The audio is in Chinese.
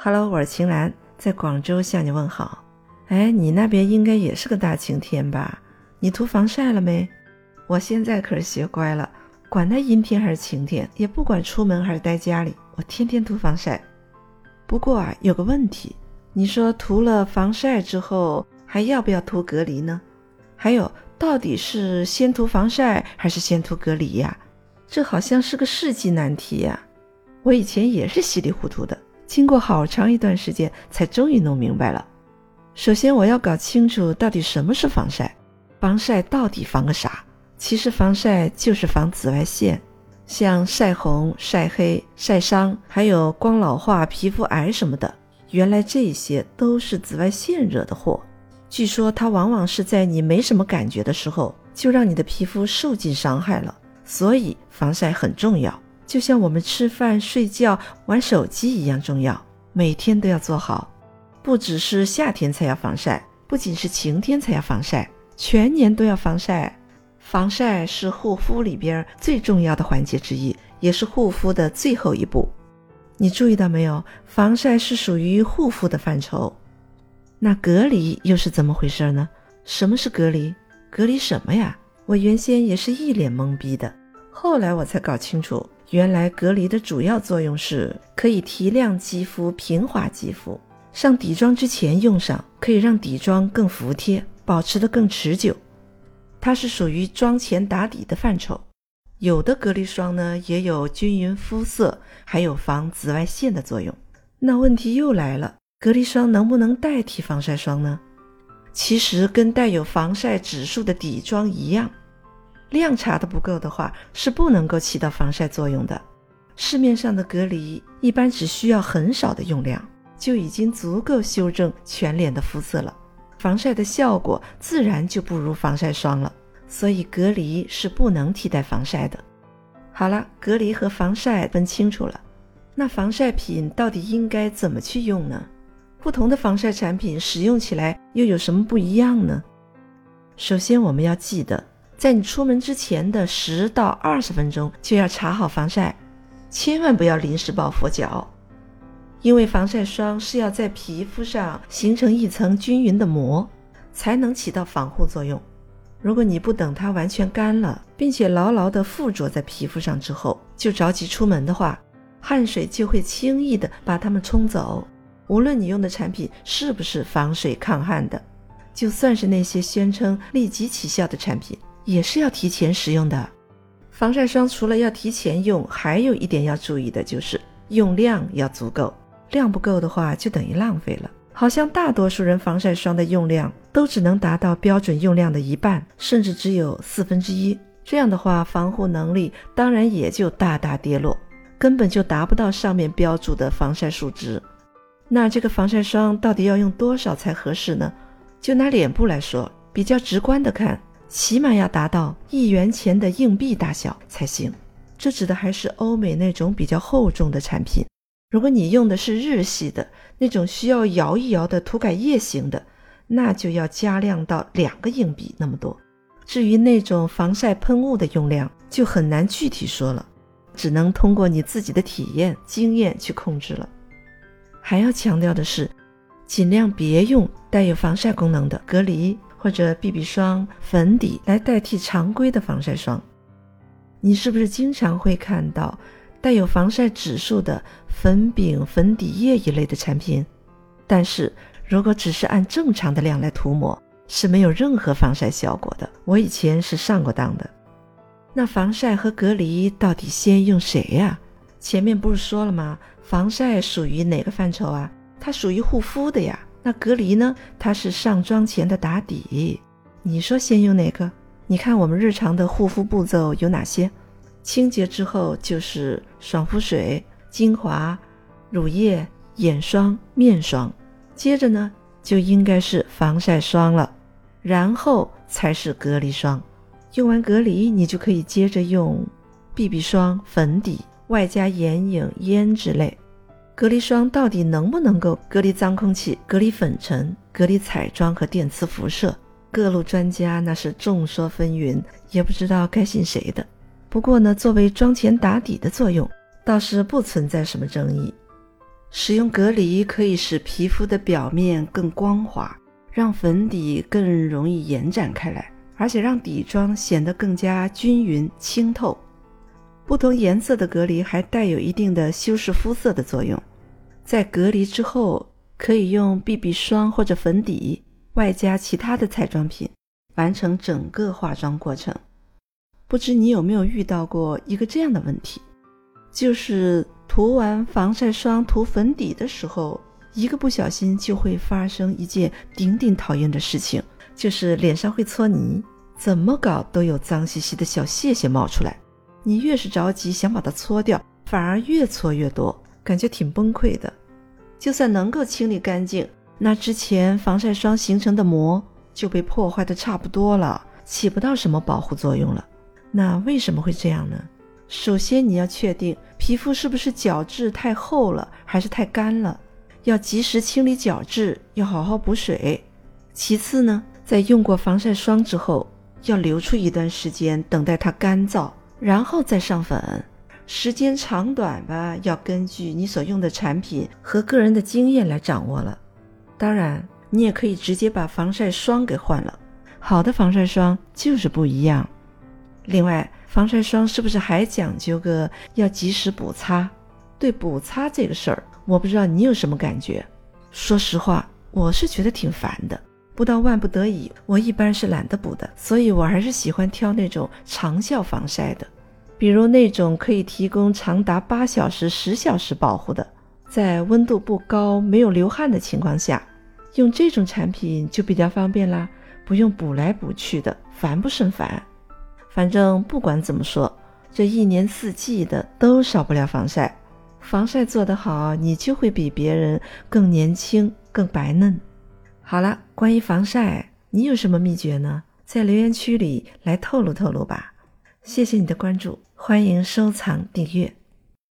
Hello，我是晴岚，在广州向你问好。哎，你那边应该也是个大晴天吧？你涂防晒了没？我现在可是学乖了，管它阴天还是晴天，也不管出门还是待家里，我天天涂防晒。不过啊，有个问题，你说涂了防晒之后还要不要涂隔离呢？还有，到底是先涂防晒还是先涂隔离呀？这好像是个世纪难题呀！我以前也是稀里糊涂的。经过好长一段时间，才终于弄明白了。首先，我要搞清楚到底什么是防晒，防晒到底防个啥？其实，防晒就是防紫外线，像晒红、晒黑、晒伤，还有光老化、皮肤癌什么的。原来这些都是紫外线惹的祸。据说它往往是在你没什么感觉的时候，就让你的皮肤受尽伤害了。所以，防晒很重要。就像我们吃饭、睡觉、玩手机一样重要，每天都要做好。不只是夏天才要防晒，不仅是晴天才要防晒，全年都要防晒。防晒是护肤里边最重要的环节之一，也是护肤的最后一步。你注意到没有？防晒是属于护肤的范畴。那隔离又是怎么回事呢？什么是隔离？隔离什么呀？我原先也是一脸懵逼的，后来我才搞清楚。原来隔离的主要作用是可以提亮肌肤、平滑肌肤。上底妆之前用上，可以让底妆更服帖，保持的更持久。它是属于妆前打底的范畴。有的隔离霜呢，也有均匀肤色，还有防紫外线的作用。那问题又来了，隔离霜能不能代替防晒霜呢？其实跟带有防晒指数的底妆一样。量查的不够的话，是不能够起到防晒作用的。市面上的隔离一般只需要很少的用量，就已经足够修正全脸的肤色了，防晒的效果自然就不如防晒霜了。所以隔离是不能替代防晒的。好了，隔离和防晒分清楚了，那防晒品到底应该怎么去用呢？不同的防晒产品使用起来又有什么不一样呢？首先我们要记得。在你出门之前的十到二十分钟就要擦好防晒，千万不要临时抱佛脚，因为防晒霜是要在皮肤上形成一层均匀的膜，才能起到防护作用。如果你不等它完全干了，并且牢牢地附着在皮肤上之后就着急出门的话，汗水就会轻易地把它们冲走。无论你用的产品是不是防水抗汗的，就算是那些宣称立即起效的产品。也是要提前使用的，防晒霜除了要提前用，还有一点要注意的就是用量要足够，量不够的话就等于浪费了。好像大多数人防晒霜的用量都只能达到标准用量的一半，甚至只有四分之一。这样的话，防护能力当然也就大大跌落，根本就达不到上面标注的防晒数值。那这个防晒霜到底要用多少才合适呢？就拿脸部来说，比较直观的看。起码要达到一元钱的硬币大小才行，这指的还是欧美那种比较厚重的产品。如果你用的是日系的那种需要摇一摇的涂改液型的，那就要加量到两个硬币那么多。至于那种防晒喷雾的用量，就很难具体说了，只能通过你自己的体验经验去控制了。还要强调的是，尽量别用带有防晒功能的隔离。或者 BB 霜、粉底来代替常规的防晒霜，你是不是经常会看到带有防晒指数的粉饼、粉底液一类的产品？但是如果只是按正常的量来涂抹，是没有任何防晒效果的。我以前是上过当的。那防晒和隔离到底先用谁呀？前面不是说了吗？防晒属于哪个范畴啊？它属于护肤的呀。那隔离呢？它是上妆前的打底。你说先用哪个？你看我们日常的护肤步骤有哪些？清洁之后就是爽肤水、精华、乳液、眼霜、面霜，接着呢就应该是防晒霜了，然后才是隔离霜。用完隔离，你就可以接着用 BB 霜、粉底，外加眼影、胭脂类。隔离霜到底能不能够隔离脏空气、隔离粉尘、隔离彩妆和电磁辐射？各路专家那是众说纷纭，也不知道该信谁的。不过呢，作为妆前打底的作用，倒是不存在什么争议。使用隔离可以使皮肤的表面更光滑，让粉底更容易延展开来，而且让底妆显得更加均匀清透。不同颜色的隔离还带有一定的修饰肤色的作用。在隔离之后，可以用 BB 霜或者粉底，外加其他的彩妆品，完成整个化妆过程。不知你有没有遇到过一个这样的问题，就是涂完防晒霜、涂粉底的时候，一个不小心就会发生一件顶顶讨厌的事情，就是脸上会搓泥，怎么搞都有脏兮兮的小屑屑冒出来。你越是着急想把它搓掉，反而越搓越多，感觉挺崩溃的。就算能够清理干净，那之前防晒霜形成的膜就被破坏的差不多了，起不到什么保护作用了。那为什么会这样呢？首先，你要确定皮肤是不是角质太厚了，还是太干了，要及时清理角质，要好好补水。其次呢，在用过防晒霜之后，要留出一段时间，等待它干燥，然后再上粉。时间长短吧，要根据你所用的产品和个人的经验来掌握了。当然，你也可以直接把防晒霜给换了，好的防晒霜就是不一样。另外，防晒霜是不是还讲究个要及时补擦？对补擦这个事儿，我不知道你有什么感觉。说实话，我是觉得挺烦的。不到万不得已，我一般是懒得补的，所以我还是喜欢挑那种长效防晒的，比如那种可以提供长达八小时、十小时保护的，在温度不高、没有流汗的情况下，用这种产品就比较方便啦，不用补来补去的，烦不胜烦。反正不管怎么说，这一年四季的都少不了防晒。防晒做得好，你就会比别人更年轻、更白嫩。好了，关于防晒，你有什么秘诀呢？在留言区里来透露透露吧。谢谢你的关注，欢迎收藏订阅。